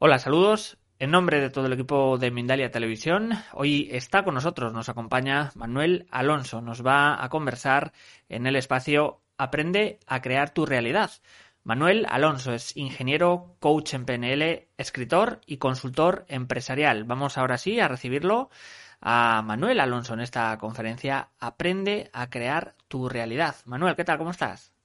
Hola, saludos. En nombre de todo el equipo de Mindalia Televisión, hoy está con nosotros, nos acompaña Manuel Alonso. Nos va a conversar en el espacio Aprende a crear tu realidad. Manuel Alonso es ingeniero, coach en PNL, escritor y consultor empresarial. Vamos ahora sí a recibirlo a Manuel Alonso en esta conferencia Aprende a crear tu realidad. Manuel, ¿qué tal? ¿Cómo estás?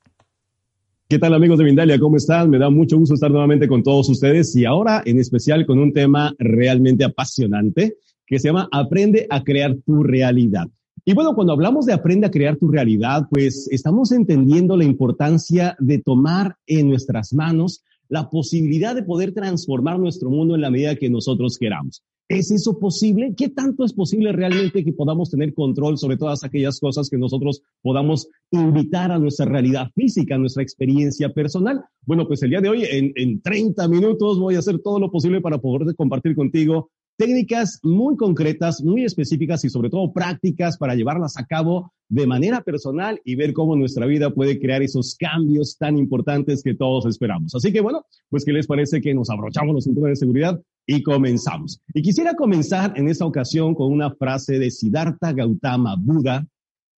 ¿Qué tal amigos de Mindalia? ¿Cómo están? Me da mucho gusto estar nuevamente con todos ustedes y ahora en especial con un tema realmente apasionante que se llama Aprende a crear tu realidad. Y bueno, cuando hablamos de aprende a crear tu realidad, pues estamos entendiendo la importancia de tomar en nuestras manos la posibilidad de poder transformar nuestro mundo en la medida que nosotros queramos. ¿Es eso posible? ¿Qué tanto es posible realmente que podamos tener control sobre todas aquellas cosas que nosotros podamos invitar a nuestra realidad física, a nuestra experiencia personal? Bueno, pues el día de hoy, en, en 30 minutos, voy a hacer todo lo posible para poder compartir contigo técnicas muy concretas, muy específicas y sobre todo prácticas para llevarlas a cabo de manera personal y ver cómo nuestra vida puede crear esos cambios tan importantes que todos esperamos. Así que bueno, pues ¿qué les parece que nos abrochamos los cinturones de seguridad y comenzamos? Y quisiera comenzar en esta ocasión con una frase de Siddhartha Gautama Buda,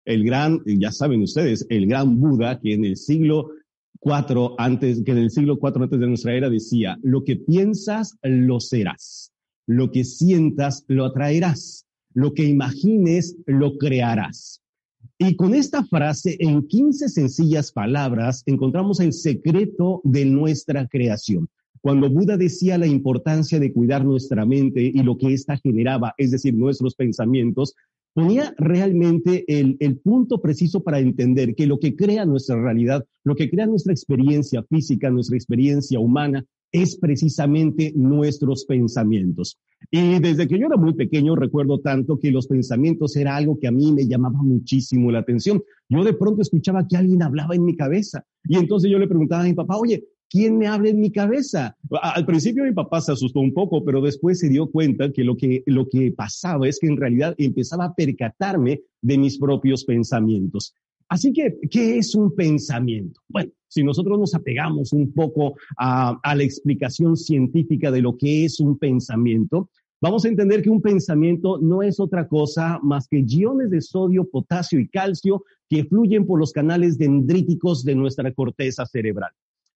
el gran, ya saben ustedes, el gran Buda que en el siglo cuatro antes, que en el siglo cuatro antes de nuestra era decía, lo que piensas, lo serás. Lo que sientas, lo atraerás. Lo que imagines, lo crearás. Y con esta frase, en 15 sencillas palabras, encontramos el secreto de nuestra creación. Cuando Buda decía la importancia de cuidar nuestra mente y lo que ésta generaba, es decir, nuestros pensamientos, ponía realmente el, el, punto preciso para entender que lo que crea nuestra realidad, lo que crea nuestra experiencia física, nuestra experiencia humana, es precisamente nuestros pensamientos. Y desde que yo era muy pequeño recuerdo tanto que los pensamientos era algo que a mí me llamaba muchísimo la atención. Yo de pronto escuchaba que alguien hablaba en mi cabeza y entonces yo le preguntaba a mi papá, oye, ¿quién me habla en mi cabeza? Al principio mi papá se asustó un poco, pero después se dio cuenta que lo que, lo que pasaba es que en realidad empezaba a percatarme de mis propios pensamientos. Así que, ¿qué es un pensamiento? Bueno, si nosotros nos apegamos un poco a, la explicación científica de lo que es un pensamiento, vamos a entender que un pensamiento no es otra cosa más que iones de sodio, potasio y calcio que fluyen por los canales dendríticos de nuestra corteza cerebral.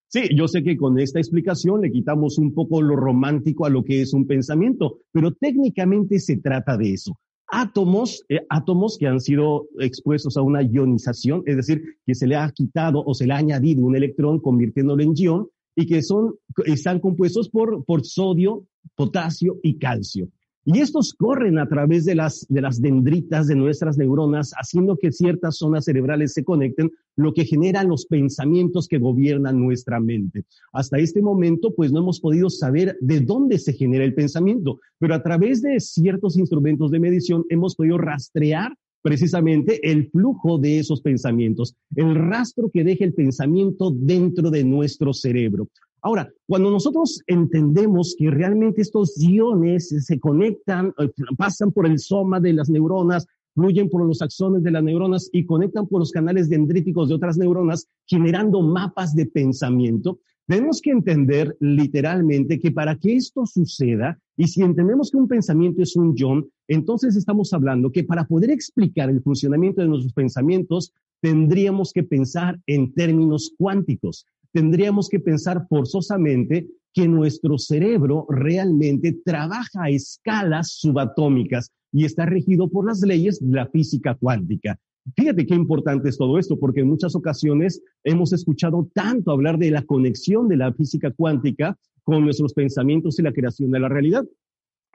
Sí, yo sé que con esta explicación le quitamos un poco lo romántico a lo que es un pensamiento, pero técnicamente se trata de eso átomos, eh, átomos que han sido expuestos a una ionización, es decir, que se le ha quitado o se le ha añadido un electrón convirtiéndolo en ion y que son, están compuestos por, por sodio, potasio y calcio. Y estos corren a través de las, de las dendritas de nuestras neuronas, haciendo que ciertas zonas cerebrales se conecten, lo que genera los pensamientos que gobiernan nuestra mente. Hasta este momento, pues no hemos podido saber de dónde se genera el pensamiento, pero a través de ciertos instrumentos de medición hemos podido rastrear precisamente el flujo de esos pensamientos, el rastro que deja el pensamiento dentro de nuestro cerebro. Ahora, cuando nosotros entendemos que realmente estos iones se conectan, eh, pasan por el soma de las neuronas, fluyen por los axones de las neuronas y conectan por los canales dendríticos de otras neuronas, generando mapas de pensamiento, tenemos que entender literalmente que para que esto suceda, y si entendemos que un pensamiento es un ion, entonces estamos hablando que para poder explicar el funcionamiento de nuestros pensamientos, tendríamos que pensar en términos cuánticos tendríamos que pensar forzosamente que nuestro cerebro realmente trabaja a escalas subatómicas y está regido por las leyes de la física cuántica. Fíjate qué importante es todo esto, porque en muchas ocasiones hemos escuchado tanto hablar de la conexión de la física cuántica con nuestros pensamientos y la creación de la realidad.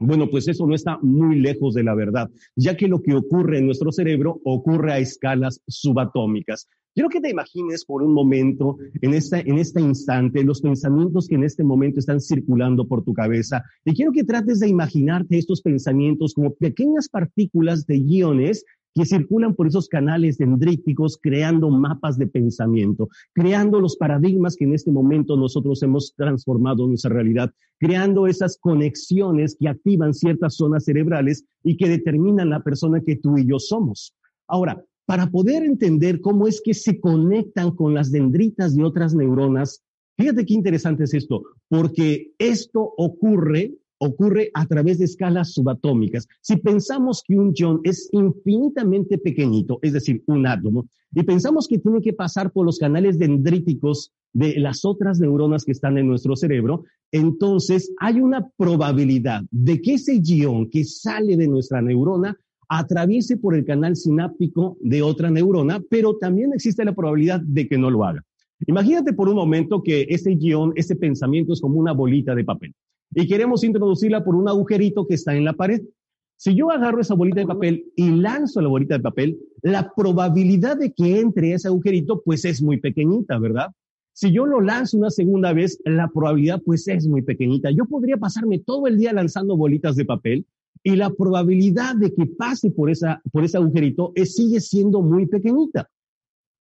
Bueno, pues eso no está muy lejos de la verdad, ya que lo que ocurre en nuestro cerebro ocurre a escalas subatómicas. Quiero que te imagines por un momento, en, esta, en este instante, los pensamientos que en este momento están circulando por tu cabeza. Y quiero que trates de imaginarte estos pensamientos como pequeñas partículas de iones que circulan por esos canales dendríticos creando mapas de pensamiento, creando los paradigmas que en este momento nosotros hemos transformado en nuestra realidad, creando esas conexiones que activan ciertas zonas cerebrales y que determinan la persona que tú y yo somos. Ahora, para poder entender cómo es que se conectan con las dendritas de otras neuronas, fíjate qué interesante es esto, porque esto ocurre ocurre a través de escalas subatómicas. Si pensamos que un ion es infinitamente pequeñito, es decir, un átomo, y pensamos que tiene que pasar por los canales dendríticos de las otras neuronas que están en nuestro cerebro, entonces hay una probabilidad de que ese ion que sale de nuestra neurona atraviese por el canal sináptico de otra neurona, pero también existe la probabilidad de que no lo haga. Imagínate por un momento que ese guion, ese pensamiento es como una bolita de papel y queremos introducirla por un agujerito que está en la pared. Si yo agarro esa bolita de papel y lanzo la bolita de papel, la probabilidad de que entre ese agujerito pues es muy pequeñita, ¿verdad? Si yo lo lanzo una segunda vez, la probabilidad pues es muy pequeñita. Yo podría pasarme todo el día lanzando bolitas de papel y la probabilidad de que pase por, esa, por ese agujerito es, sigue siendo muy pequeñita.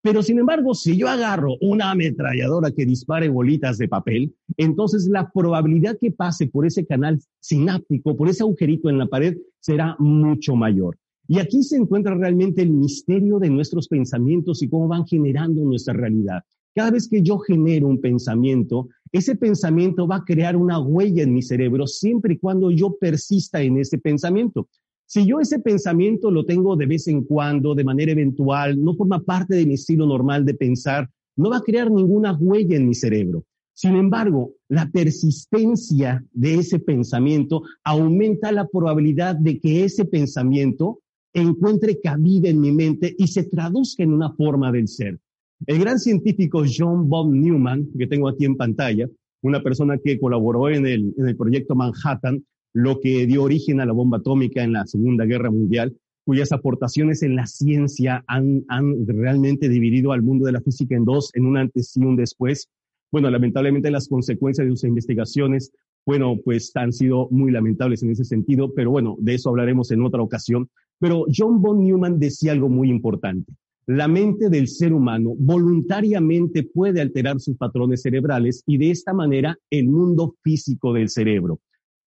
Pero sin embargo, si yo agarro una ametralladora que dispare bolitas de papel, entonces la probabilidad que pase por ese canal sináptico, por ese agujerito en la pared, será mucho mayor. Y aquí se encuentra realmente el misterio de nuestros pensamientos y cómo van generando nuestra realidad. Cada vez que yo genero un pensamiento, ese pensamiento va a crear una huella en mi cerebro siempre y cuando yo persista en ese pensamiento. Si yo ese pensamiento lo tengo de vez en cuando, de manera eventual, no forma parte de mi estilo normal de pensar, no va a crear ninguna huella en mi cerebro. Sin embargo, la persistencia de ese pensamiento aumenta la probabilidad de que ese pensamiento encuentre cabida en mi mente y se traduzca en una forma del ser. El gran científico John Bob Newman, que tengo aquí en pantalla, una persona que colaboró en el, en el proyecto Manhattan, lo que dio origen a la bomba atómica en la Segunda Guerra Mundial, cuyas aportaciones en la ciencia han, han realmente dividido al mundo de la física en dos, en un antes y un después. Bueno, lamentablemente las consecuencias de sus investigaciones, bueno, pues han sido muy lamentables en ese sentido, pero bueno, de eso hablaremos en otra ocasión. Pero John von Neumann decía algo muy importante. La mente del ser humano voluntariamente puede alterar sus patrones cerebrales y de esta manera el mundo físico del cerebro.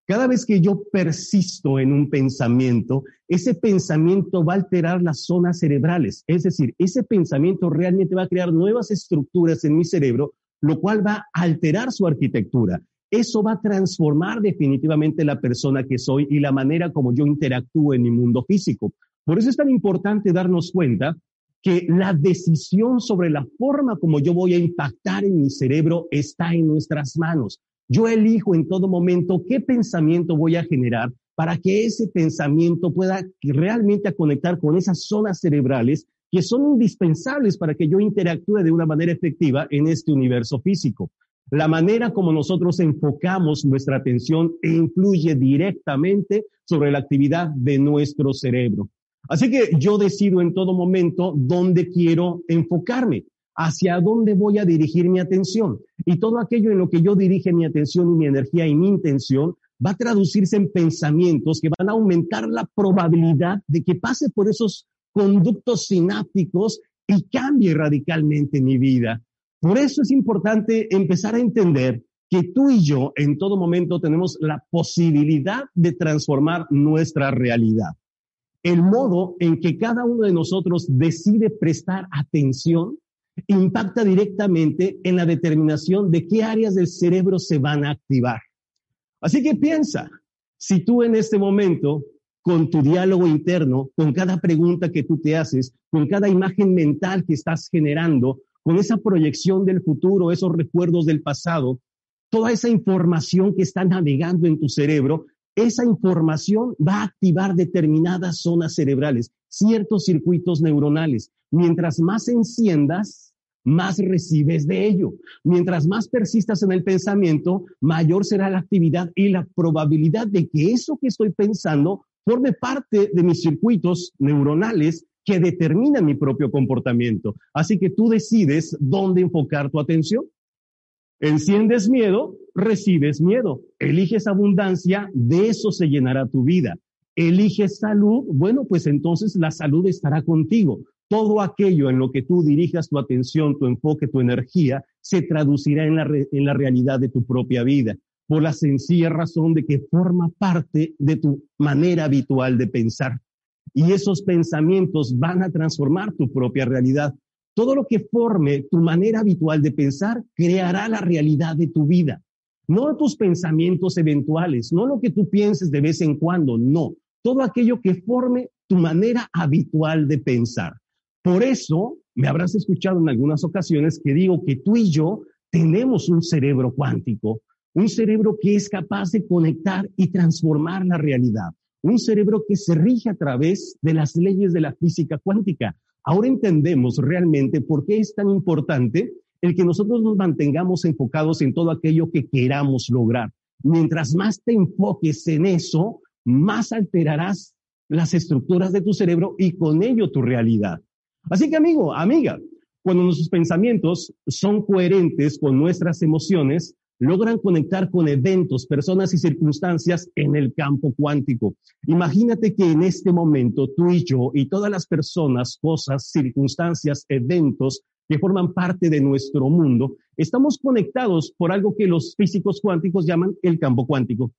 Cada vez que yo persisto en un pensamiento, ese pensamiento va a alterar las zonas cerebrales. Es decir, ese pensamiento realmente va a crear nuevas estructuras en mi cerebro, lo cual va a alterar su arquitectura. Eso va a transformar definitivamente la persona que soy y la manera como yo interactúo en mi mundo físico. Por eso es tan importante darnos cuenta que la decisión sobre la forma como yo voy a impactar en mi cerebro está en nuestras manos. Yo elijo en todo momento qué pensamiento voy a generar para que ese pensamiento pueda realmente conectar con esas zonas cerebrales que son indispensables para que yo interactúe de una manera efectiva en este universo físico. La manera como nosotros enfocamos nuestra atención influye directamente sobre la actividad de nuestro cerebro. Así que yo decido en todo momento dónde quiero enfocarme hacia dónde voy a dirigir mi atención. Y todo aquello en lo que yo dirige mi atención y mi energía y mi intención va a traducirse en pensamientos que van a aumentar la probabilidad de que pase por esos conductos sinápticos y cambie radicalmente mi vida. Por eso es importante empezar a entender que tú y yo en todo momento tenemos la posibilidad de transformar nuestra realidad. El modo en que cada uno de nosotros decide prestar atención impacta directamente en la determinación de qué áreas del cerebro se van a activar. Así que piensa, si tú en este momento, con tu diálogo interno, con cada pregunta que tú te haces, con cada imagen mental que estás generando, con esa proyección del futuro, esos recuerdos del pasado, toda esa información que está navegando en tu cerebro, esa información va a activar determinadas zonas cerebrales ciertos circuitos neuronales. Mientras más enciendas, más recibes de ello. Mientras más persistas en el pensamiento, mayor será la actividad y la probabilidad de que eso que estoy pensando forme parte de mis circuitos neuronales que determinan mi propio comportamiento. Así que tú decides dónde enfocar tu atención. Enciendes miedo, recibes miedo. Eliges abundancia, de eso se llenará tu vida. Eliges salud, bueno, pues entonces la salud estará contigo. Todo aquello en lo que tú dirijas tu atención, tu enfoque, tu energía, se traducirá en la, en la realidad de tu propia vida, por la sencilla razón de que forma parte de tu manera habitual de pensar. Y esos pensamientos van a transformar tu propia realidad. Todo lo que forme tu manera habitual de pensar creará la realidad de tu vida. No tus pensamientos eventuales, no lo que tú pienses de vez en cuando, no. Todo aquello que forme tu manera habitual de pensar. Por eso, me habrás escuchado en algunas ocasiones que digo que tú y yo tenemos un cerebro cuántico, un cerebro que es capaz de conectar y transformar la realidad, un cerebro que se rige a través de las leyes de la física cuántica. Ahora entendemos realmente por qué es tan importante el que nosotros nos mantengamos enfocados en todo aquello que queramos lograr. Mientras más te enfoques en eso, más alterarás las estructuras de tu cerebro y con ello tu realidad. Así que amigo, amiga, cuando nuestros pensamientos son coherentes con nuestras emociones, logran conectar con eventos, personas y circunstancias en el campo cuántico. Imagínate que en este momento tú y yo y todas las personas, cosas, circunstancias, eventos que forman parte de nuestro mundo, estamos conectados por algo que los físicos cuánticos llaman el campo cuántico.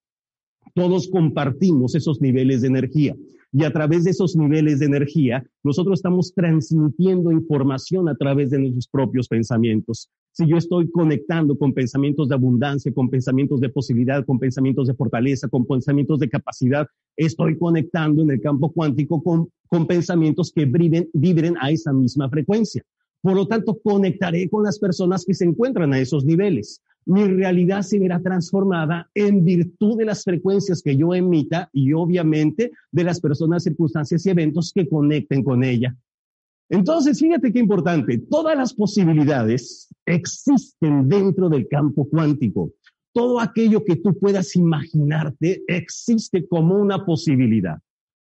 Todos compartimos esos niveles de energía y a través de esos niveles de energía, nosotros estamos transmitiendo información a través de nuestros propios pensamientos. Si yo estoy conectando con pensamientos de abundancia, con pensamientos de posibilidad, con pensamientos de fortaleza, con pensamientos de capacidad, estoy conectando en el campo cuántico con, pensamientos que vibren, vibren a esa misma frecuencia. Por lo tanto, conectaré con las personas que se encuentran a esos niveles mi realidad se verá transformada en virtud de las frecuencias que yo emita y obviamente de las personas, circunstancias y eventos que conecten con ella. Entonces, fíjate qué importante, todas las posibilidades existen dentro del campo cuántico. Todo aquello que tú puedas imaginarte existe como una posibilidad,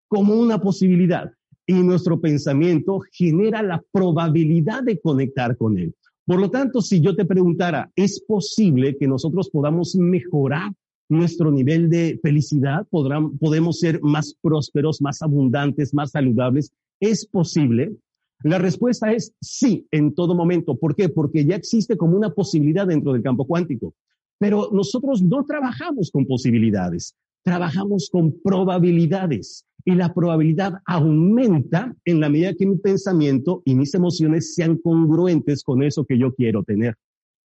como una posibilidad. Y nuestro pensamiento genera la probabilidad de conectar con él. Por lo tanto, si yo te preguntara, ¿es posible que nosotros podamos mejorar nuestro nivel de felicidad? ¿Podemos ser más prósperos, más abundantes, más saludables? ¿Es posible? La respuesta es sí, en todo momento. ¿Por qué? Porque ya existe como una posibilidad dentro del campo cuántico. Pero nosotros no trabajamos con posibilidades, trabajamos con probabilidades y la probabilidad aumenta en la medida que mi pensamiento y mis emociones sean congruentes con eso que yo quiero tener.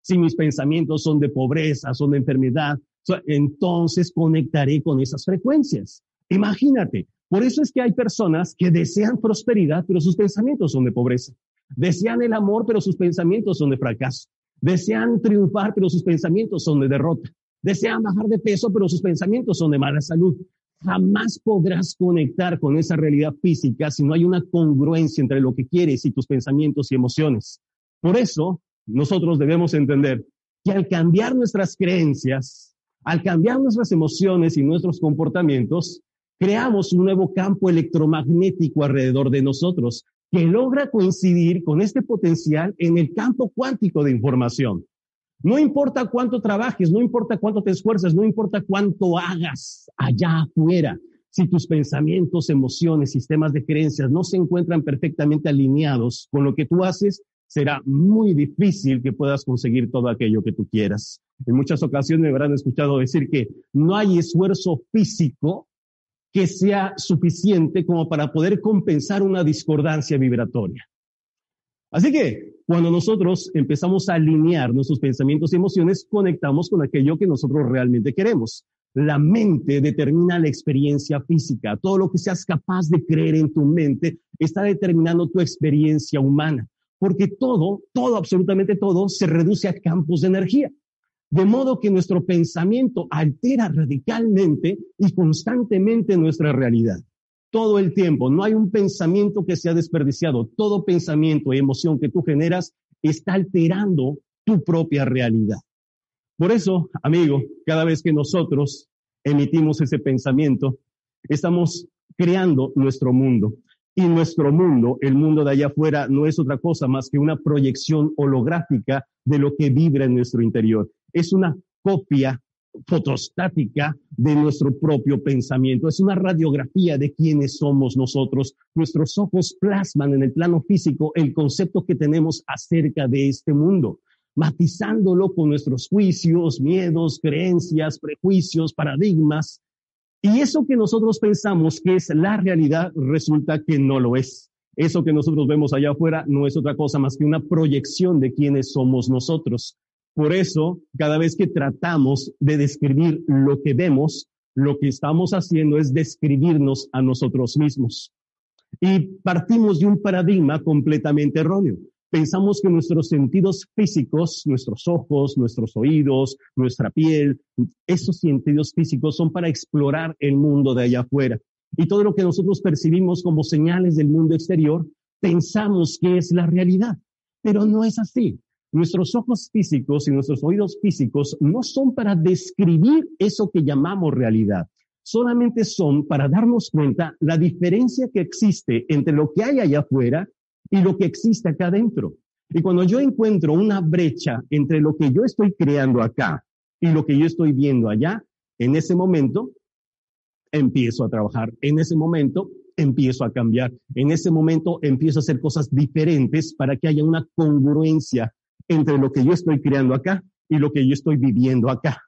Si mis pensamientos son de pobreza, son de enfermedad, entonces conectaré con esas frecuencias. Imagínate, por eso es que hay personas que desean prosperidad, pero sus pensamientos son de pobreza. Desean el amor, pero sus pensamientos son de fracaso. Desean triunfar, pero sus pensamientos son de derrota. Desean bajar de peso, pero sus pensamientos son de mala salud jamás podrás conectar con esa realidad física si no hay una congruencia entre lo que quieres y tus pensamientos y emociones. Por eso, nosotros debemos entender que al cambiar nuestras creencias, al cambiar nuestras emociones y nuestros comportamientos, creamos un nuevo campo electromagnético alrededor de nosotros que logra coincidir con este potencial en el campo cuántico de información. No importa cuánto trabajes, no importa cuánto te esfuerces, no importa cuánto hagas allá afuera. Si tus pensamientos, emociones, sistemas de creencias no se encuentran perfectamente alineados con lo que tú haces, será muy difícil que puedas conseguir todo aquello que tú quieras. En muchas ocasiones me habrán escuchado decir que no hay esfuerzo físico que sea suficiente como para poder compensar una discordancia vibratoria. Así que cuando nosotros empezamos a alinear nuestros pensamientos y emociones, conectamos con aquello que nosotros realmente queremos. La mente determina la experiencia física. Todo lo que seas capaz de creer en tu mente está determinando tu experiencia humana. Porque todo, todo, absolutamente todo, se reduce a campos de energía. De modo que nuestro pensamiento altera radicalmente y constantemente nuestra realidad. todo el tiempo. No hay un pensamiento que sea desperdiciado. Todo pensamiento y emoción que tú generas está alterando tu propia realidad. Por eso, amigo, cada vez que nosotros emitimos ese pensamiento, estamos creando nuestro mundo. Y nuestro mundo, el mundo de allá afuera, no es otra cosa más que una proyección holográfica de lo que vibra en nuestro interior. Es una copia fotostática de nuestro propio pensamiento. Es una radiografía de quiénes somos nosotros. Nuestros ojos plasman en el plano físico el concepto que tenemos acerca de este mundo, matizándolo con nuestros juicios, miedos, creencias, prejuicios, paradigmas. Y eso que nosotros pensamos que es la realidad resulta que no lo es. Eso que nosotros vemos allá afuera no es otra cosa más que una proyección de quiénes somos nosotros. Por eso, cada vez que tratamos de describir lo que vemos, lo que estamos haciendo es describirnos a nosotros mismos. Y partimos de un paradigma completamente erróneo. Pensamos que nuestros sentidos físicos, nuestros ojos, nuestros oídos, nuestra piel, esos sentidos físicos son para explorar el mundo de allá afuera. Y todo lo que nosotros percibimos como señales del mundo exterior, pensamos que es la realidad. Pero no es así. Nuestros ojos físicos y nuestros oídos físicos no son para describir eso que llamamos realidad, solamente son para darnos cuenta la diferencia que existe entre lo que hay allá afuera y lo que existe acá adentro. Y cuando yo encuentro una brecha entre lo que yo estoy creando acá y lo que yo estoy viendo allá, en ese momento empiezo a trabajar, en ese momento empiezo a cambiar, en ese momento empiezo a hacer cosas diferentes para que haya una congruencia entre lo que yo estoy creando acá y lo que yo estoy viviendo acá.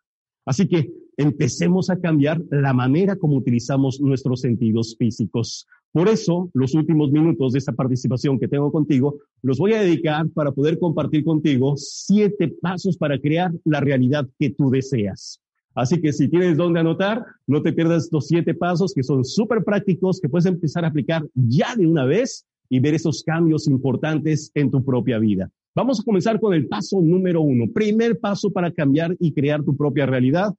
Así que empecemos a cambiar la manera como utilizamos nuestros sentidos físicos. Por eso, los últimos minutos de esta participación que tengo contigo, los voy a dedicar para poder compartir contigo siete pasos para crear la realidad que tú deseas. Así que si tienes dónde anotar, no te pierdas estos siete pasos que son súper prácticos, que puedes empezar a aplicar ya de una vez y ver esos cambios importantes en tu propia vida. Vamos a comenzar con el paso número uno. Primer paso para cambiar y crear tu propia realidad.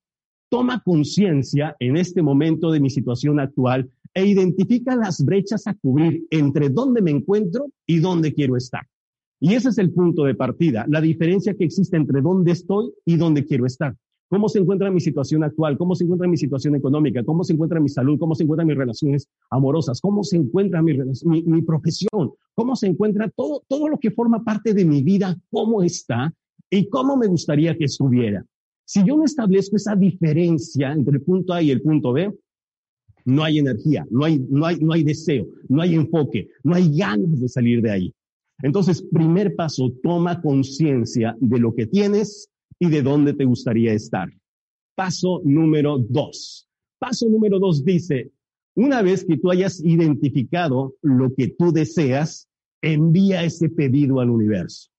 Toma conciencia en este momento de mi situación actual e identifica las brechas a cubrir entre dónde me encuentro y dónde quiero estar. Y ese es el punto de partida, la diferencia que existe entre dónde estoy y dónde quiero estar cómo se encuentra mi situación actual, cómo se encuentra mi situación económica, cómo se encuentra mi salud, cómo se encuentran mis relaciones amorosas, cómo se encuentra mi, profesión, cómo se encuentra todo, todo lo que forma parte de mi vida, cómo está y cómo me gustaría que estuviera. Si yo no establezco esa diferencia entre el punto A y el punto B, no hay energía, no hay, no hay, no hay deseo, no hay enfoque, no hay ganas de salir de ahí. Entonces, primer paso, toma conciencia de lo que tienes y de dónde te gustaría estar. Paso número dos. Paso número dos dice, una vez que tú hayas identificado lo que tú deseas, envía ese pedido al universo.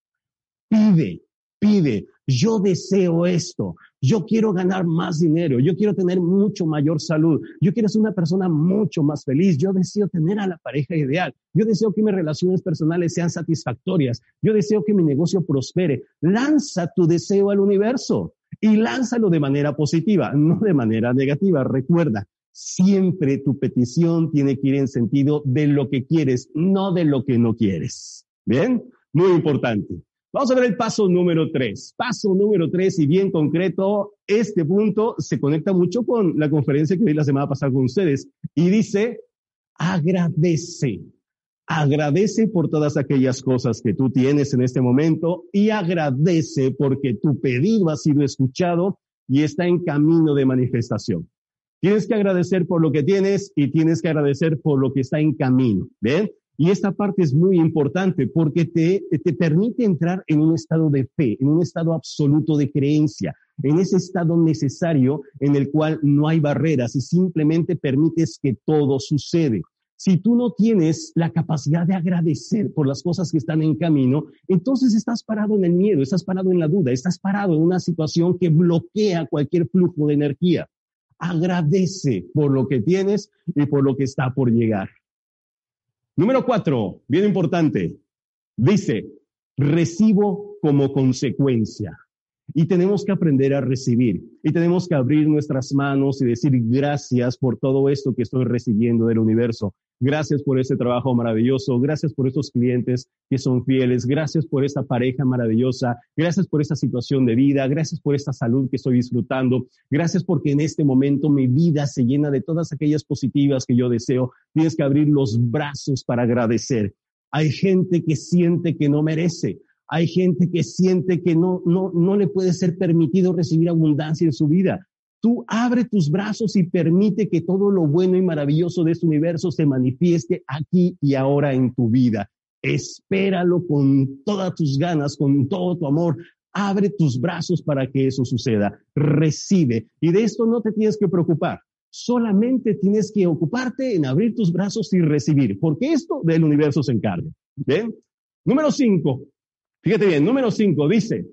Pide, pide, yo deseo esto, yo quiero ganar más dinero, yo quiero tener mucho mayor salud, yo quiero ser una persona mucho más feliz, yo deseo tener a la pareja ideal, yo deseo que mis relaciones personales sean satisfactorias, yo deseo que mi negocio prospere. Lanza tu deseo al universo y lánzalo de manera positiva, no de manera negativa. Recuerda, siempre tu petición tiene que ir en sentido de lo que quieres, no de lo que no quieres. Bien, muy importante. Vamos a ver el paso número tres. Paso número tres, y bien concreto, este punto se conecta mucho con la conferencia que vi la semana pasada con ustedes y dice, agradece. Agradece por todas aquellas cosas que tú tienes en este momento y agradece porque tu pedido ha sido escuchado y está en camino de manifestación. Tienes que agradecer por lo que tienes y tienes que agradecer por lo que está en camino. ¿Ven? Y esta parte es muy importante porque te, te permite entrar en un estado de fe, en un estado absoluto de creencia, en ese estado necesario en el cual no hay barreras y simplemente permites que todo sucede. Si tú no tienes la capacidad de agradecer por las cosas que están en camino, entonces estás parado en el miedo, estás parado en la duda, estás parado en una situación que bloquea cualquier flujo de energía. Agradece por lo que tienes y por lo que está por llegar. Número cuatro, bien importante, dice, recibo como consecuencia. Y tenemos que aprender a recibir. Y tenemos que abrir nuestras manos y decir gracias por todo esto que estoy recibiendo del universo. Gracias por este trabajo maravilloso. Gracias por estos clientes que son fieles. Gracias por esta pareja maravillosa. Gracias por esta situación de vida. Gracias por esta salud que estoy disfrutando. Gracias porque en este momento mi vida se llena de todas aquellas positivas que yo deseo. Tienes que abrir los brazos para agradecer. Hay gente que siente que no merece. Hay gente que siente que no, no, no le puede ser permitido recibir abundancia en su vida. Tú abre tus brazos y permite que todo lo bueno y maravilloso de este universo se manifieste aquí y ahora en tu vida. Espéralo con todas tus ganas, con todo tu amor. Abre tus brazos para que eso suceda. Recibe. Y de esto no te tienes que preocupar. Solamente tienes que ocuparte en abrir tus brazos y recibir, porque esto del universo se encarga. ¿Bien? Número cinco, Fíjate bien, número cinco dice,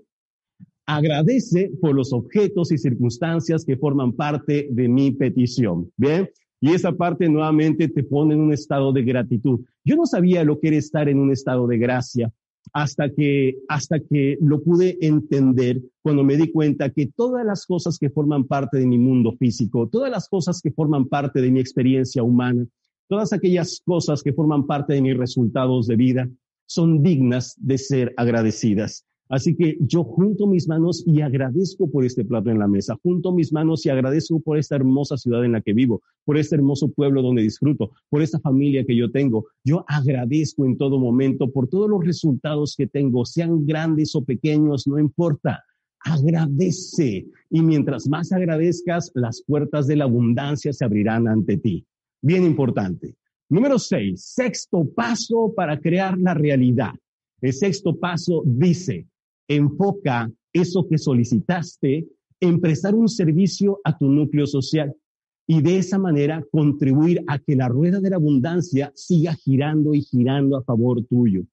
agradece por los objetos y circunstancias que forman parte de mi petición. Bien, y esa parte nuevamente te pone en un estado de gratitud. Yo no sabía lo que era estar en un estado de gracia hasta que, hasta que lo pude entender cuando me di cuenta que todas las cosas que forman parte de mi mundo físico, todas las cosas que forman parte de mi experiencia humana, todas aquellas cosas que forman parte de mis resultados de vida, son dignas de ser agradecidas. Así que yo junto mis manos y agradezco por este plato en la mesa, junto mis manos y agradezco por esta hermosa ciudad en la que vivo, por este hermoso pueblo donde disfruto, por esta familia que yo tengo. Yo agradezco en todo momento por todos los resultados que tengo, sean grandes o pequeños, no importa. Agradece y mientras más agradezcas, las puertas de la abundancia se abrirán ante ti. Bien importante. Número seis, sexto paso para crear la realidad. El sexto paso dice, enfoca eso que solicitaste en prestar un servicio a tu núcleo social y de esa manera contribuir a que la rueda de la abundancia siga girando y girando a favor tuyo.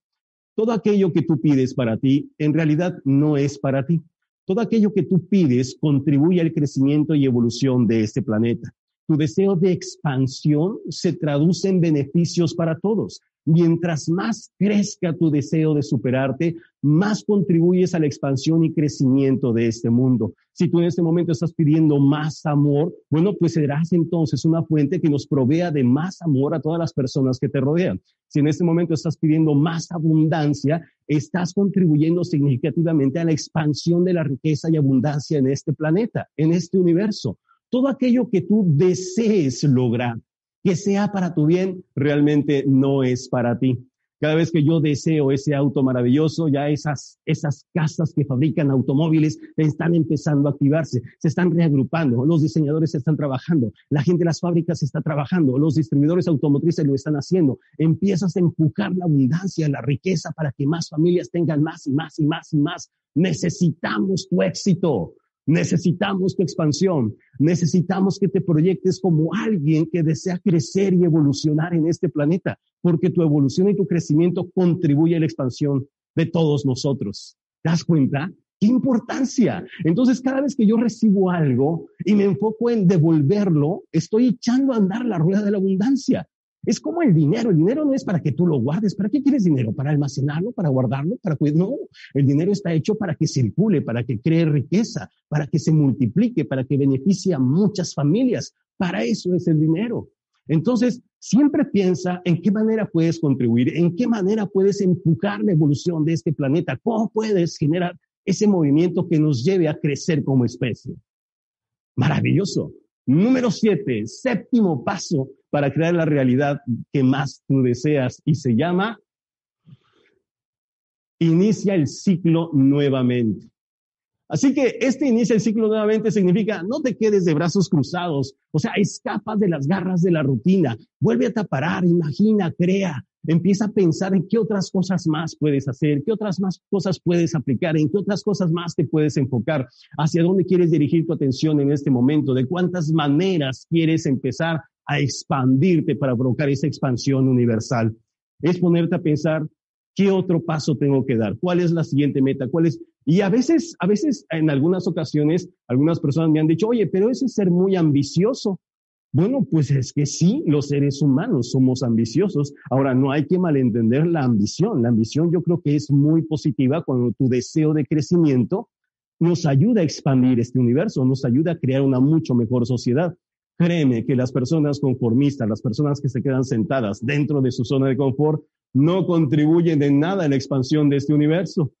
Todo aquello que tú pides para ti en realidad no es para ti. Todo aquello que tú pides contribuye al crecimiento y evolución de este planeta. Tu deseo de expansión se traduce en beneficios para todos. Mientras más crezca tu deseo de superarte, más contribuyes a la expansión y crecimiento de este mundo. Si tú en este momento estás pidiendo más amor, bueno, pues serás entonces una fuente que nos provea de más amor a todas las personas que te rodean. Si en este momento estás pidiendo más abundancia, estás contribuyendo significativamente a la expansión de la riqueza y abundancia en este planeta, en este universo todo aquello que tú desees lograr, que sea para tu bien, realmente no es para ti. Cada vez que yo deseo ese auto maravilloso, ya esas, esas casas que fabrican automóviles están empezando a activarse, se están reagrupando, los diseñadores están trabajando, la gente de las fábricas está trabajando, los distribuidores automotrices lo están haciendo. Empiezas a empujar la abundancia, la riqueza para que más familias tengan más y más y más y más. Necesitamos tu éxito. Necesitamos tu expansión. Necesitamos que te proyectes como alguien que desea crecer y evolucionar en este planeta, porque tu evolución y tu crecimiento contribuye a la expansión de todos nosotros. ¿Te das cuenta? ¿Qué importancia? Entonces, cada vez que yo recibo algo y me enfoco en devolverlo, estoy echando a andar la rueda de la abundancia. Es como el dinero. El dinero no es para que tú lo guardes. ¿Para qué quieres dinero? ¿Para almacenarlo? ¿Para guardarlo? ¿Para No, el dinero está hecho para que circule, para que cree riqueza, para que se multiplique, para que beneficie a muchas familias. Para eso es el dinero. Entonces, siempre piensa en qué manera puedes contribuir, en qué manera puedes empujar la evolución de este planeta, cómo puedes generar ese movimiento que nos lleve a crecer como especie. Maravilloso. Número siete, séptimo paso para crear la realidad que más tú deseas y se llama inicia el ciclo nuevamente. Así que este inicia el ciclo nuevamente significa no te quedes de brazos cruzados, o sea, escapa de las garras de la rutina, vuelve a parar, imagina, crea, empieza a pensar en qué otras cosas más puedes hacer, qué otras más cosas puedes aplicar, en qué otras cosas más te puedes enfocar, hacia dónde quieres dirigir tu atención en este momento, de cuántas maneras quieres empezar a expandirte para provocar esa expansión universal. Es ponerte a pensar qué otro paso tengo que dar, cuál es la siguiente meta, cuál es... Y a veces, a veces, en algunas ocasiones, algunas personas me han dicho, oye, pero eso es ser muy ambicioso. Bueno, pues es que sí, los seres humanos somos ambiciosos. Ahora, no hay que malentender la ambición. La ambición yo creo que es muy positiva cuando tu deseo de crecimiento nos ayuda a expandir este universo, nos ayuda a crear una mucho mejor sociedad. Créeme que las personas conformistas, las personas que se quedan sentadas dentro de su zona de confort, no contribuyen en nada a la expansión de este universo.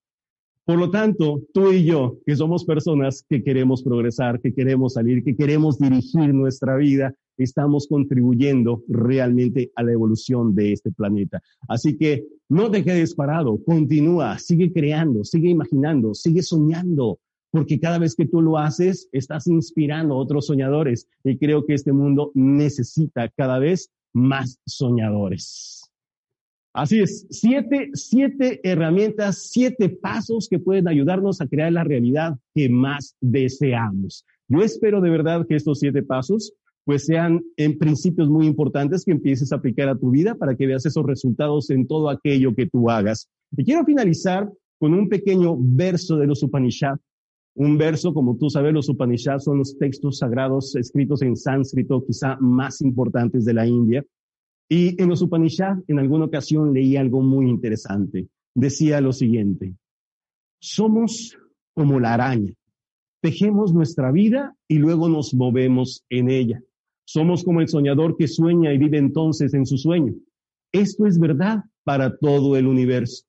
Por lo tanto, tú y yo, que somos personas que queremos progresar, que queremos salir, que queremos dirigir nuestra vida, estamos contribuyendo realmente a la evolución de este planeta. Así que no te quedes parado, continúa, sigue creando, sigue imaginando, sigue soñando, porque cada vez que tú lo haces, estás inspirando a otros soñadores y creo que este mundo necesita cada vez más soñadores. Así es, siete, siete herramientas, siete pasos que pueden ayudarnos a crear la realidad que más deseamos. Yo espero de verdad que estos siete pasos pues sean en principios muy importantes que empieces a aplicar a tu vida para que veas esos resultados en todo aquello que tú hagas. Y quiero finalizar con un pequeño verso de los Upanishads. Un verso, como tú sabes, los Upanishads son los textos sagrados escritos en sánscrito, quizá más importantes de la India. Y en los Upanishads, en alguna ocasión leí algo muy interesante. Decía lo siguiente, somos como la araña, tejemos nuestra vida y luego nos movemos en ella. Somos como el soñador que sueña y vive entonces en su sueño. Esto es verdad para todo el universo.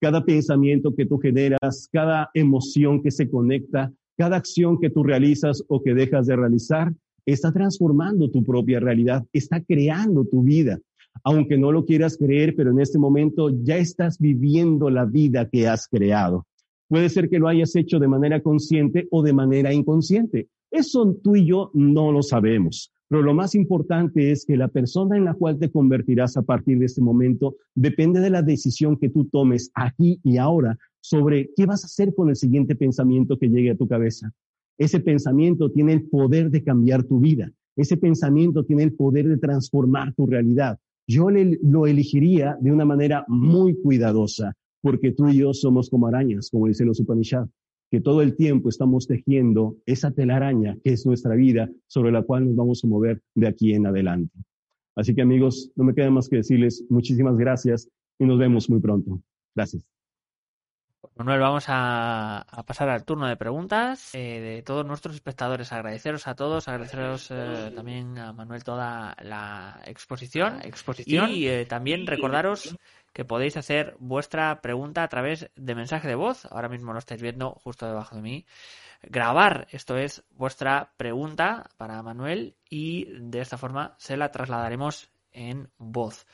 Cada pensamiento que tú generas, cada emoción que se conecta, cada acción que tú realizas o que dejas de realizar, está transformando tu propia realidad, está creando tu vida. Aunque no lo quieras creer, pero en este momento ya estás viviendo la vida que has creado. Puede ser que lo hayas hecho de manera consciente o de manera inconsciente. Eso tú y yo no lo sabemos. Pero lo más importante es que la persona en la cual te convertirás a partir de este momento depende de la decisión que tú tomes aquí y ahora sobre qué vas a hacer con el siguiente pensamiento que llegue a tu cabeza. Ese pensamiento tiene el poder de cambiar tu vida. Ese pensamiento tiene el poder de transformar tu realidad. Yo lo elegiría de una manera muy cuidadosa, porque tú y yo somos como arañas, como dice los Upanishads, que todo el tiempo estamos tejiendo esa telaraña que es nuestra vida, sobre la cual nos vamos a mover de aquí en adelante. Así que amigos, no me queda más que decirles muchísimas gracias y nos vemos muy pronto. Gracias. Manuel, vamos a, pasar al turno de preguntas eh, de todos nuestros espectadores. Agradeceros a todos, agradeceros eh, también a Manuel toda la exposición, exposición y eh, también recordaros que podéis hacer vuestra pregunta a través de mensaje de voz. Ahora mismo lo estáis viendo justo debajo de mí. Grabar, esto es vuestra pregunta para Manuel y de esta forma se la trasladaremos en voz.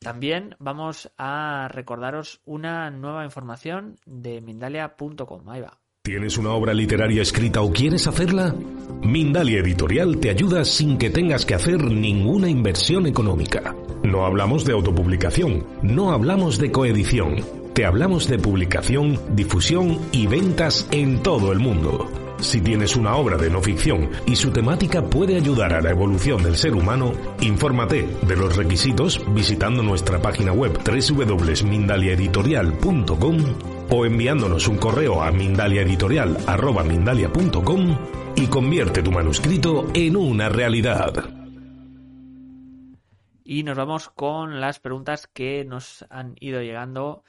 También vamos a recordaros una nueva información de Mindalia.com. Ahí va. ¿Tienes una obra literaria escrita o quieres hacerla? Mindalia Editorial te ayuda sin que tengas que hacer ninguna inversión económica. No hablamos de autopublicación, no hablamos de coedición, te hablamos de publicación, difusión y ventas en todo el mundo. Si tienes una obra de no ficción y su temática puede ayudar a la evolución del ser humano, infórmate de los requisitos visitando nuestra página web www.mindaliaeditorial.com o enviándonos un correo a mindaliaeditorial.com y convierte tu manuscrito en una realidad. Y nos vamos con las preguntas que nos han ido llegando.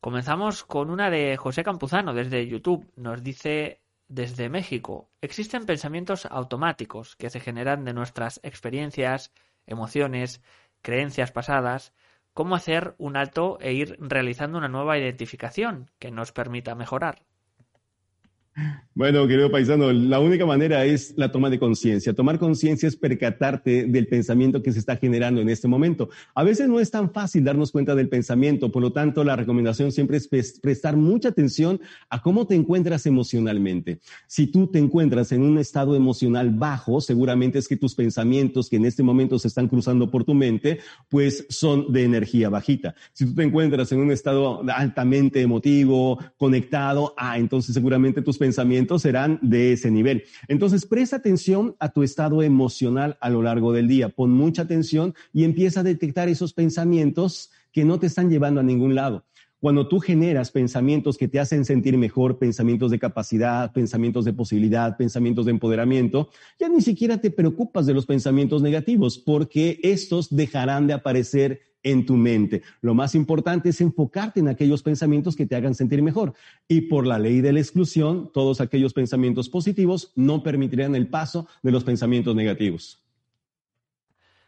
Comenzamos con una de José Campuzano desde YouTube. Nos dice desde México. Existen pensamientos automáticos que se generan de nuestras experiencias, emociones, creencias pasadas. ¿Cómo hacer un alto e ir realizando una nueva identificación que nos permita mejorar? Bueno, querido paisano, la única manera es la toma de conciencia. Tomar conciencia es percatarte del pensamiento que se está generando en este momento. A veces no es tan fácil darnos cuenta del pensamiento, por lo tanto, la recomendación siempre es prestar mucha atención a cómo te encuentras emocionalmente. Si tú te encuentras en un estado emocional bajo, seguramente es que tus pensamientos que en este momento se están cruzando por tu mente, pues son de energía bajita. Si tú te encuentras en un estado altamente emotivo, conectado, ah, entonces seguramente tus pensamientos serán de ese nivel. Entonces, presta atención a tu estado emocional a lo largo del día. Pon mucha atención y empieza a detectar esos pensamientos que no te están llevando a ningún lado. Cuando tú generas pensamientos que te hacen sentir mejor, pensamientos de capacidad, pensamientos de posibilidad, pensamientos de empoderamiento, ya ni siquiera te preocupas de los pensamientos negativos porque estos dejarán de aparecer en tu mente. Lo más importante es enfocarte en aquellos pensamientos que te hagan sentir mejor. Y por la ley de la exclusión, todos aquellos pensamientos positivos no permitirán el paso de los pensamientos negativos.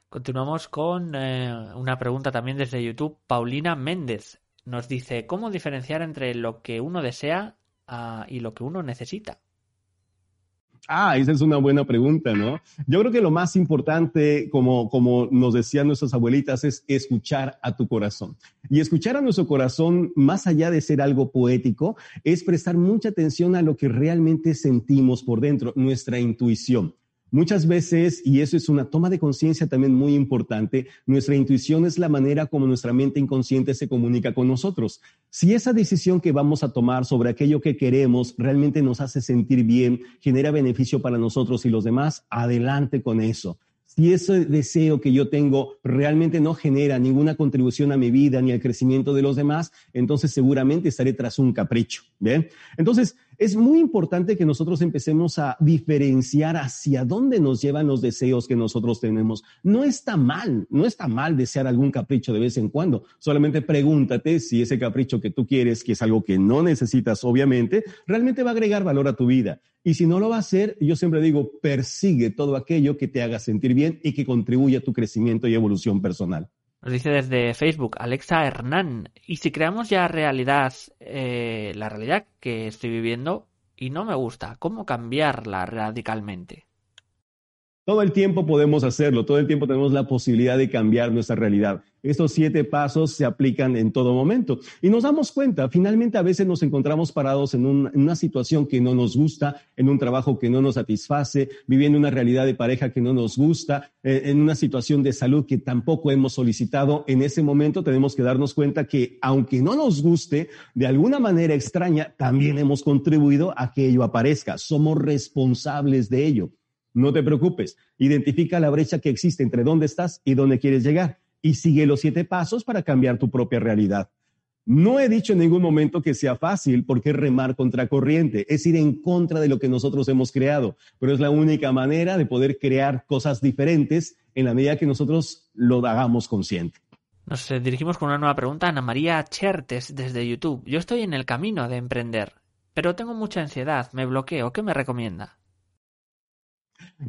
Continuamos con eh, una pregunta también desde YouTube. Paulina Méndez nos dice, ¿cómo diferenciar entre lo que uno desea uh, y lo que uno necesita? Ah, esa es una buena pregunta, ¿no? Yo creo que lo más importante, como, como nos decían nuestras abuelitas, es escuchar a tu corazón. Y escuchar a nuestro corazón, más allá de ser algo poético, es prestar mucha atención a lo que realmente sentimos por dentro, nuestra intuición. Muchas veces, y eso es una toma de conciencia también muy importante, nuestra intuición es la manera como nuestra mente inconsciente se comunica con nosotros. Si esa decisión que vamos a tomar sobre aquello que queremos realmente nos hace sentir bien, genera beneficio para nosotros y los demás, adelante con eso. Si ese deseo que yo tengo realmente no genera ninguna contribución a mi vida ni al crecimiento de los demás, entonces seguramente estaré tras un capricho. ¿Bien? Entonces, es muy importante que nosotros empecemos a diferenciar hacia dónde nos llevan los deseos que nosotros tenemos. No está mal, no está mal desear algún capricho de vez en cuando. Solamente pregúntate si ese capricho que tú quieres, que es algo que no necesitas, obviamente, realmente va a agregar valor a tu vida. Y si no lo va a hacer, yo siempre digo, persigue todo aquello que te haga sentir bien y que contribuya a tu crecimiento y evolución personal. Nos dice desde Facebook Alexa Hernán. ¿Y si creamos ya realidad, eh, la realidad que estoy viviendo y no me gusta? ¿Cómo cambiarla radicalmente? Todo el tiempo podemos hacerlo, todo el tiempo tenemos la posibilidad de cambiar nuestra realidad. Estos siete pasos se aplican en todo momento y nos damos cuenta, finalmente a veces nos encontramos parados en, una situación que no nos gusta, en un trabajo que no nos satisface, viviendo una realidad de pareja que no nos gusta, eh, en una situación de salud que tampoco hemos solicitado. En ese momento tenemos que darnos cuenta que aunque no nos guste, de alguna manera extraña, también hemos contribuido a que ello aparezca. Somos responsables de ello. No te preocupes, identifica la brecha que existe entre dónde estás y dónde quieres llegar y sigue los siete pasos para cambiar tu propia realidad. No he dicho en ningún momento que sea fácil porque remar contra corriente, es ir en contra de lo que nosotros hemos creado, pero es la única manera de poder crear cosas diferentes en la medida que nosotros lo hagamos consciente. Nos eh, dirigimos con una nueva pregunta Ana María Chertes desde YouTube. Yo estoy en el camino de emprender, pero tengo mucha ansiedad, me bloqueo. ¿Qué me recomienda?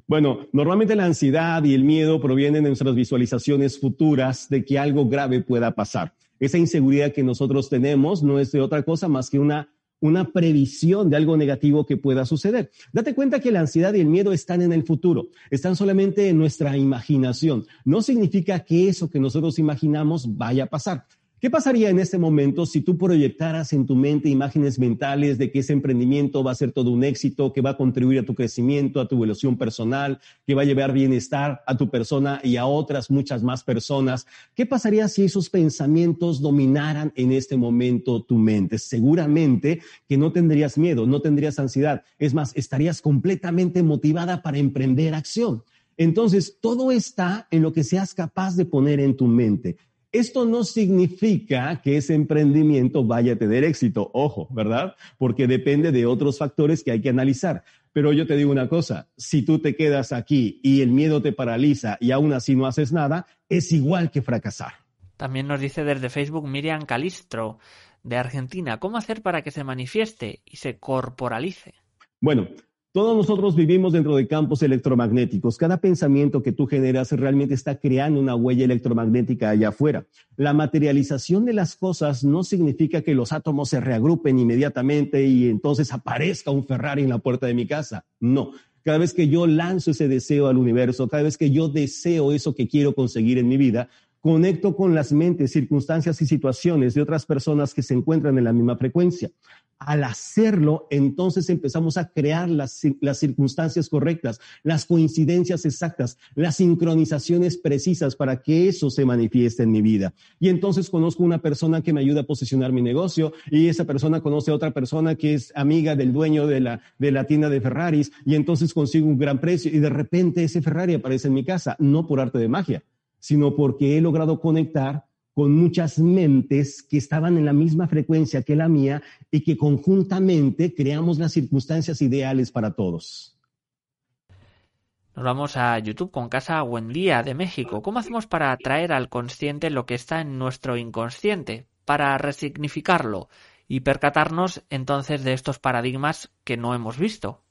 Bueno, normalmente la ansiedad y el miedo provienen de nuestras visualizaciones futuras de que algo grave pueda pasar. Esa inseguridad que nosotros tenemos no es de otra cosa más que una, una previsión de algo negativo que pueda suceder. Date cuenta que la ansiedad y el miedo están en el futuro, están solamente en nuestra imaginación. No significa que eso que nosotros imaginamos vaya a pasar. ¿Qué pasaría en este momento si tú proyectaras en tu mente imágenes mentales de que ese emprendimiento va a ser todo un éxito, que va a contribuir a tu crecimiento, a tu evolución personal, que va a llevar bienestar a tu persona y a otras muchas más personas? ¿Qué pasaría si esos pensamientos dominaran en este momento tu mente? Seguramente que no tendrías miedo, no tendrías ansiedad. Es más, estarías completamente motivada para emprender acción. Entonces, todo está en lo que seas capaz de poner en tu mente. Esto no significa que ese emprendimiento vaya a tener éxito, ojo, ¿verdad? Porque depende de otros factores que hay que analizar. Pero yo te digo una cosa, si tú te quedas aquí y el miedo te paraliza y aún así no haces nada, es igual que fracasar. También nos dice desde Facebook Miriam Calistro, de Argentina, ¿cómo hacer para que se manifieste y se corporalice? Bueno, todos nosotros vivimos dentro de campos electromagnéticos. Cada pensamiento que tú generas realmente está creando una huella electromagnética allá afuera. La materialización de las cosas no significa que los átomos se reagrupen inmediatamente y entonces aparezca un Ferrari en la puerta de mi casa. No. Cada vez que yo lanzo ese deseo al universo, cada vez que yo deseo eso que quiero conseguir en mi vida, conecto con las mentes, circunstancias y situaciones de otras personas que se encuentran en la misma frecuencia al hacerlo, entonces empezamos a crear las, circunstancias correctas, las coincidencias exactas, las sincronizaciones precisas para que eso se manifieste en mi vida. Y entonces conozco una persona que me ayuda a posicionar mi negocio y esa persona conoce a otra persona que es amiga del dueño de la, de la tienda de Ferraris y entonces consigo un gran precio y de repente ese Ferrari aparece en mi casa, no por arte de magia, sino porque he logrado conectar con muchas mentes que estaban en la misma frecuencia que la mía y que conjuntamente creamos las circunstancias ideales para todos. Nos vamos a YouTube con Casa Buendía de México. ¿Cómo hacemos para atraer al consciente lo que está en nuestro inconsciente? Para resignificarlo y percatarnos entonces de estos paradigmas que no hemos visto.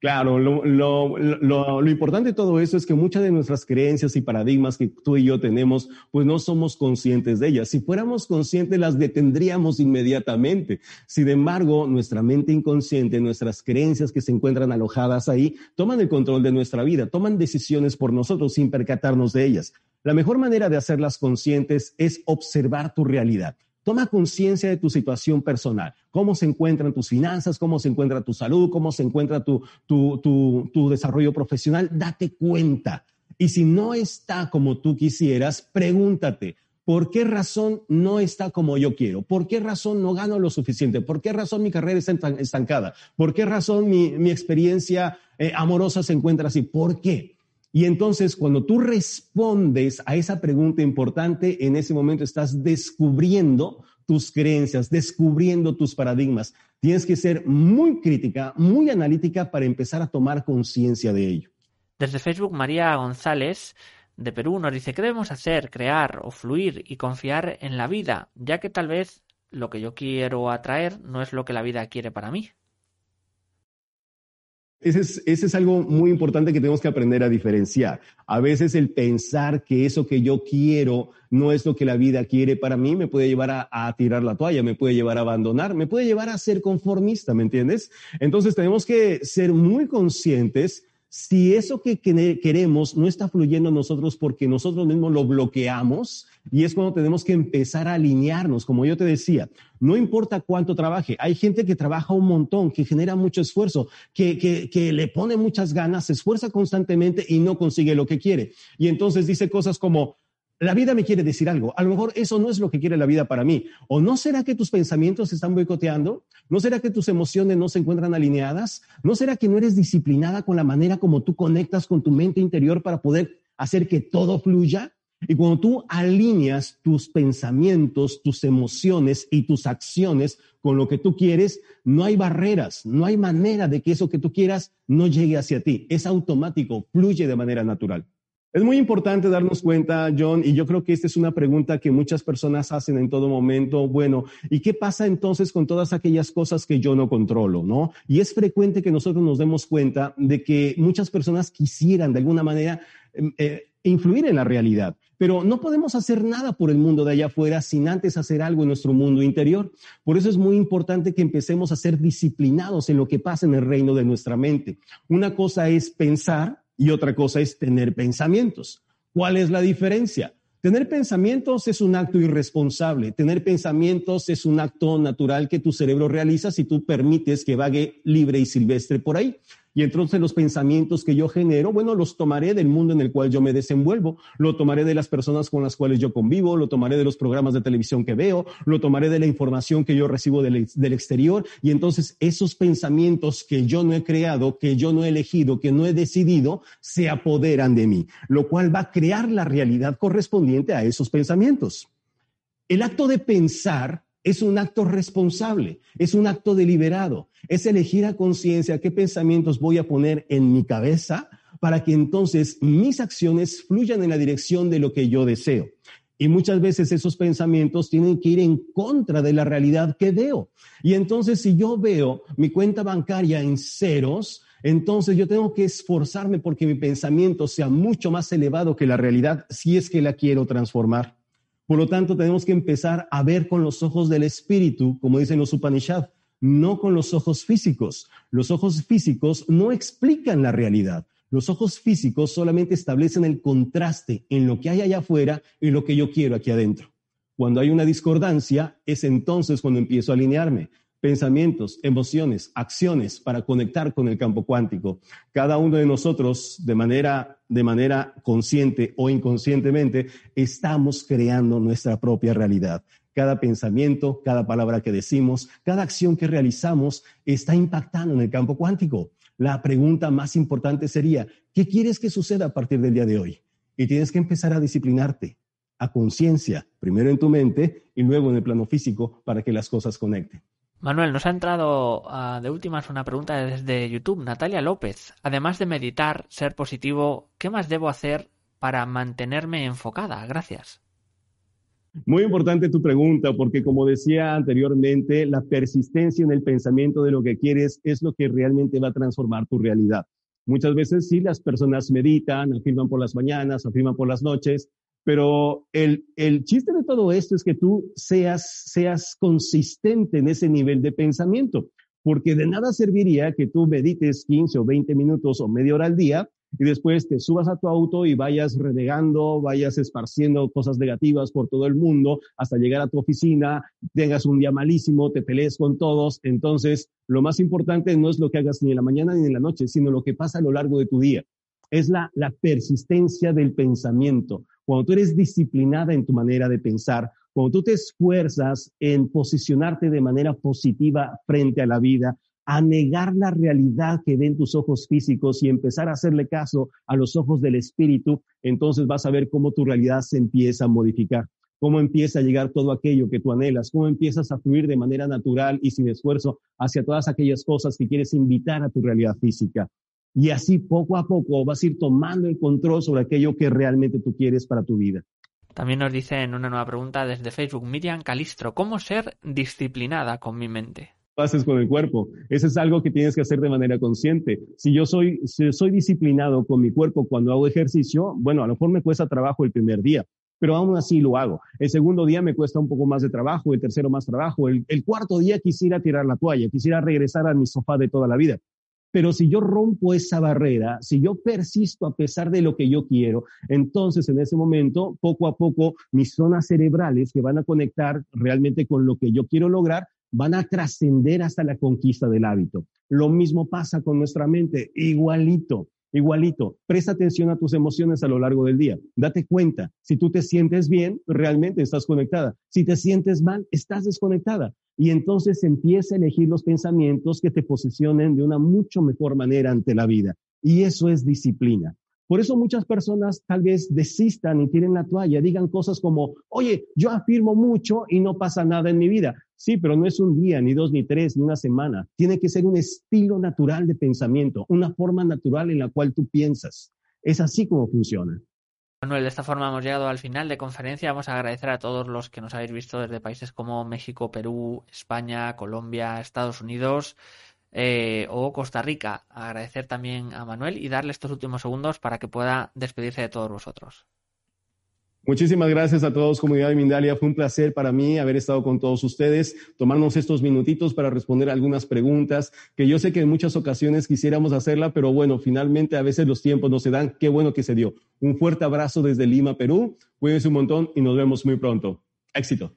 Claro, lo, importante de todo eso es que muchas de nuestras creencias y paradigmas que tú y yo tenemos, pues no somos conscientes de ellas. Si fuéramos conscientes, las detendríamos inmediatamente. Sin embargo, nuestra mente inconsciente, nuestras creencias que se encuentran alojadas ahí, toman el control de nuestra vida, toman decisiones por nosotros sin percatarnos de ellas. La mejor manera de hacerlas conscientes es observar tu realidad. Toma conciencia de tu situación personal, cómo se encuentran tus finanzas, cómo se encuentra tu salud, cómo se encuentra tu, tu, desarrollo profesional. Date cuenta. Y si no está como tú quisieras, pregúntate, ¿Por qué razón no está como yo quiero? ¿Por qué razón no gano lo suficiente? ¿Por qué razón mi carrera está estancada? ¿Por qué razón mi, experiencia eh, amorosa se encuentra así? ¿Por qué? Y entonces cuando tú respondes a esa pregunta importante, en ese momento estás descubriendo tus creencias, descubriendo tus paradigmas. Tienes que ser muy crítica, muy analítica para empezar a tomar conciencia de ello. Desde Facebook, María González de Perú nos dice, ¿qué debemos hacer, crear o fluir y confiar en la vida, ya que tal vez lo que yo quiero atraer no es lo que la vida quiere para mí? Ese es, algo muy importante que tenemos que aprender a diferenciar. A veces el pensar que eso que yo quiero no es lo que la vida quiere para mí me puede llevar a, a, tirar la toalla, me puede llevar a abandonar, me puede llevar a ser conformista, ¿me entiendes? Entonces tenemos que ser muy conscientes si eso que queremos no está fluyendo en nosotros porque nosotros mismos lo bloqueamos, y es cuando tenemos que empezar a alinearnos, como yo te decía, no importa cuánto trabaje, hay gente que trabaja un montón, que genera mucho esfuerzo, que, que, que le pone muchas ganas, se esfuerza constantemente y no consigue lo que quiere. Y entonces dice cosas como, la vida me quiere decir algo. A lo mejor eso no es lo que quiere la vida para mí. ¿O no será que tus pensamientos se están boicoteando? ¿No será que tus emociones no se encuentran alineadas? ¿No será que no eres disciplinada con la manera como tú conectas con tu mente interior para poder hacer que todo fluya? Y cuando tú alineas tus pensamientos, tus emociones y tus acciones con lo que tú quieres, no hay barreras, no hay manera de que eso que tú quieras no llegue hacia ti. Es automático, fluye de manera natural. Es muy importante darnos cuenta, John, y yo creo que esta es una pregunta que muchas personas hacen en todo momento. Bueno, ¿y qué pasa entonces con todas aquellas cosas que yo no controlo, no? Y es frecuente que nosotros nos demos cuenta de que muchas personas quisieran de alguna manera em, eh, influir en la realidad, pero no podemos hacer nada por el mundo de allá afuera sin antes hacer algo en nuestro mundo interior. Por eso es muy importante que empecemos a ser disciplinados en lo que pasa en el reino de nuestra mente. Una cosa es pensar y otra cosa es tener pensamientos. ¿Cuál es la diferencia? Tener pensamientos es un acto irresponsable. Tener pensamientos es un acto natural que tu cerebro realiza si tú permites que vague libre y silvestre por ahí. Y entonces los pensamientos que yo genero, bueno, los tomaré del mundo en el cual yo me desenvuelvo, lo tomaré de las personas con las cuales yo convivo, lo tomaré de los programas de televisión que veo, lo tomaré de la información que yo recibo del, exterior. Y entonces esos pensamientos que yo no he creado, que yo no he elegido, que no he decidido, se apoderan de mí, lo cual va a crear la realidad correspondiente a esos pensamientos. El acto de pensar es un acto responsable, es un acto deliberado, es elegir a conciencia qué pensamientos voy a poner en mi cabeza para que entonces mis acciones fluyan en la dirección de lo que yo deseo. Y muchas veces esos pensamientos tienen que ir en contra de la realidad que veo. Y entonces si yo veo mi cuenta bancaria en ceros, entonces yo tengo que esforzarme porque mi pensamiento sea mucho más elevado que la realidad si es que la quiero transformar. Por lo tanto, tenemos que empezar a ver con los ojos del espíritu, como dicen los Upanishads, no con los ojos físicos. Los ojos físicos no explican la realidad. Los ojos físicos solamente establecen el contraste en lo que hay allá afuera y lo que yo quiero aquí adentro. Cuando hay una discordancia, es entonces cuando empiezo a alinearme pensamientos, emociones, acciones para conectar con el campo cuántico. Cada uno de nosotros, de manera, de manera consciente o inconscientemente, estamos creando nuestra propia realidad. Cada pensamiento, cada palabra que decimos, cada acción que realizamos está impactando en el campo cuántico. La pregunta más importante sería, ¿qué quieres que suceda a partir del día de hoy? Y tienes que empezar a disciplinarte, a conciencia, primero en tu mente y luego en el plano físico para que las cosas conecten. Manuel, nos ha entrado uh, de últimas una pregunta desde YouTube, Natalia López. Además de meditar, ser positivo, ¿qué más debo hacer para mantenerme enfocada? Gracias. Muy importante tu pregunta, porque como decía anteriormente, la persistencia en el pensamiento de lo que quieres es lo que realmente va a transformar tu realidad. Muchas veces sí, las personas meditan, afirman por las mañanas, afirman por las noches, pero el, el chiste de todo esto es que tú seas, seas consistente en ese nivel de pensamiento, porque de nada serviría que tú medites 15 o 20 minutos o media hora al día y después te subas a tu auto y vayas renegando, vayas esparciendo cosas negativas por todo el mundo hasta llegar a tu oficina, tengas un día malísimo, te pelees con todos. Entonces, lo más importante no es lo que hagas ni en la mañana ni en la noche, sino lo que pasa a lo largo de tu día. Es la, la persistencia del pensamiento. Cuando tú eres disciplinada en tu manera de pensar, cuando tú te esfuerzas en posicionarte de manera positiva frente a la vida, a negar la realidad que ven tus ojos físicos y empezar a hacerle caso a los ojos del espíritu, entonces vas a ver cómo tu realidad se empieza a modificar, cómo empieza a llegar todo aquello que tú anhelas, cómo empiezas a fluir de manera natural y sin esfuerzo hacia todas aquellas cosas que quieres invitar a tu realidad física. Y así poco a poco vas a ir tomando el control sobre aquello que realmente tú quieres para tu vida. También nos dice en una nueva pregunta desde Facebook Miriam Calistro, ¿cómo ser disciplinada con mi mente? haces con el cuerpo. Eso es algo que tienes que hacer de manera consciente. Si yo soy, si soy disciplinado con mi cuerpo cuando hago ejercicio, bueno, a lo mejor me cuesta trabajo el primer día, pero aún así lo hago. El segundo día me cuesta un poco más de trabajo, el tercero más trabajo, el, el cuarto día quisiera tirar la toalla, quisiera regresar a mi sofá de toda la vida. Pero si yo rompo esa barrera, si yo persisto a pesar de lo que yo quiero, entonces en ese momento, poco a poco, mis zonas cerebrales que van a conectar realmente con lo que yo quiero lograr, van a trascender hasta la conquista del hábito. Lo mismo pasa con nuestra mente, igualito, igualito. Presta atención a tus emociones a lo largo del día. Date cuenta, si tú te sientes bien, realmente estás conectada. Si te sientes mal, estás desconectada. Y entonces empieza a elegir los pensamientos que te posicionen de una mucho mejor manera ante la vida. Y eso es disciplina. Por eso muchas personas tal vez desistan y tiren la toalla, digan cosas como, oye, yo afirmo mucho y no pasa nada en mi vida. Sí, pero no es un día, ni dos, ni tres, ni una semana. Tiene que ser un estilo natural de pensamiento, una forma natural en la cual tú piensas. Es así como funciona. Manuel, de esta forma hemos llegado al final de conferencia. Vamos a agradecer a todos los que nos habéis visto desde países como México, Perú, España, Colombia, Estados Unidos. Eh, o Costa Rica. Agradecer también a Manuel y darle estos últimos segundos para que pueda despedirse de todos vosotros. Muchísimas gracias a todos, comunidad de Mindalia. Fue un placer para mí haber estado con todos ustedes, tomarnos estos minutitos para responder algunas preguntas que yo sé que en muchas ocasiones quisiéramos hacerla, pero bueno, finalmente a veces los tiempos no se dan. Qué bueno que se dio. Un fuerte abrazo desde Lima, Perú. Cuídense un montón y nos vemos muy pronto. Éxito.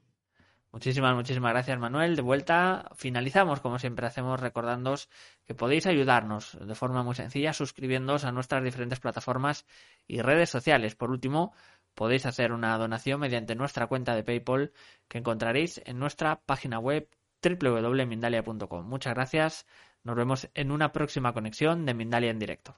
Muchísimas, muchísimas gracias Manuel. De vuelta, finalizamos como siempre hacemos recordándoos que podéis ayudarnos de forma muy sencilla suscribiéndoos a nuestras diferentes plataformas y redes sociales. Por último, podéis hacer una donación mediante nuestra cuenta de PayPal que encontraréis en nuestra página web www.mindalia.com. Muchas gracias. Nos vemos en una próxima conexión de Mindalia en directo.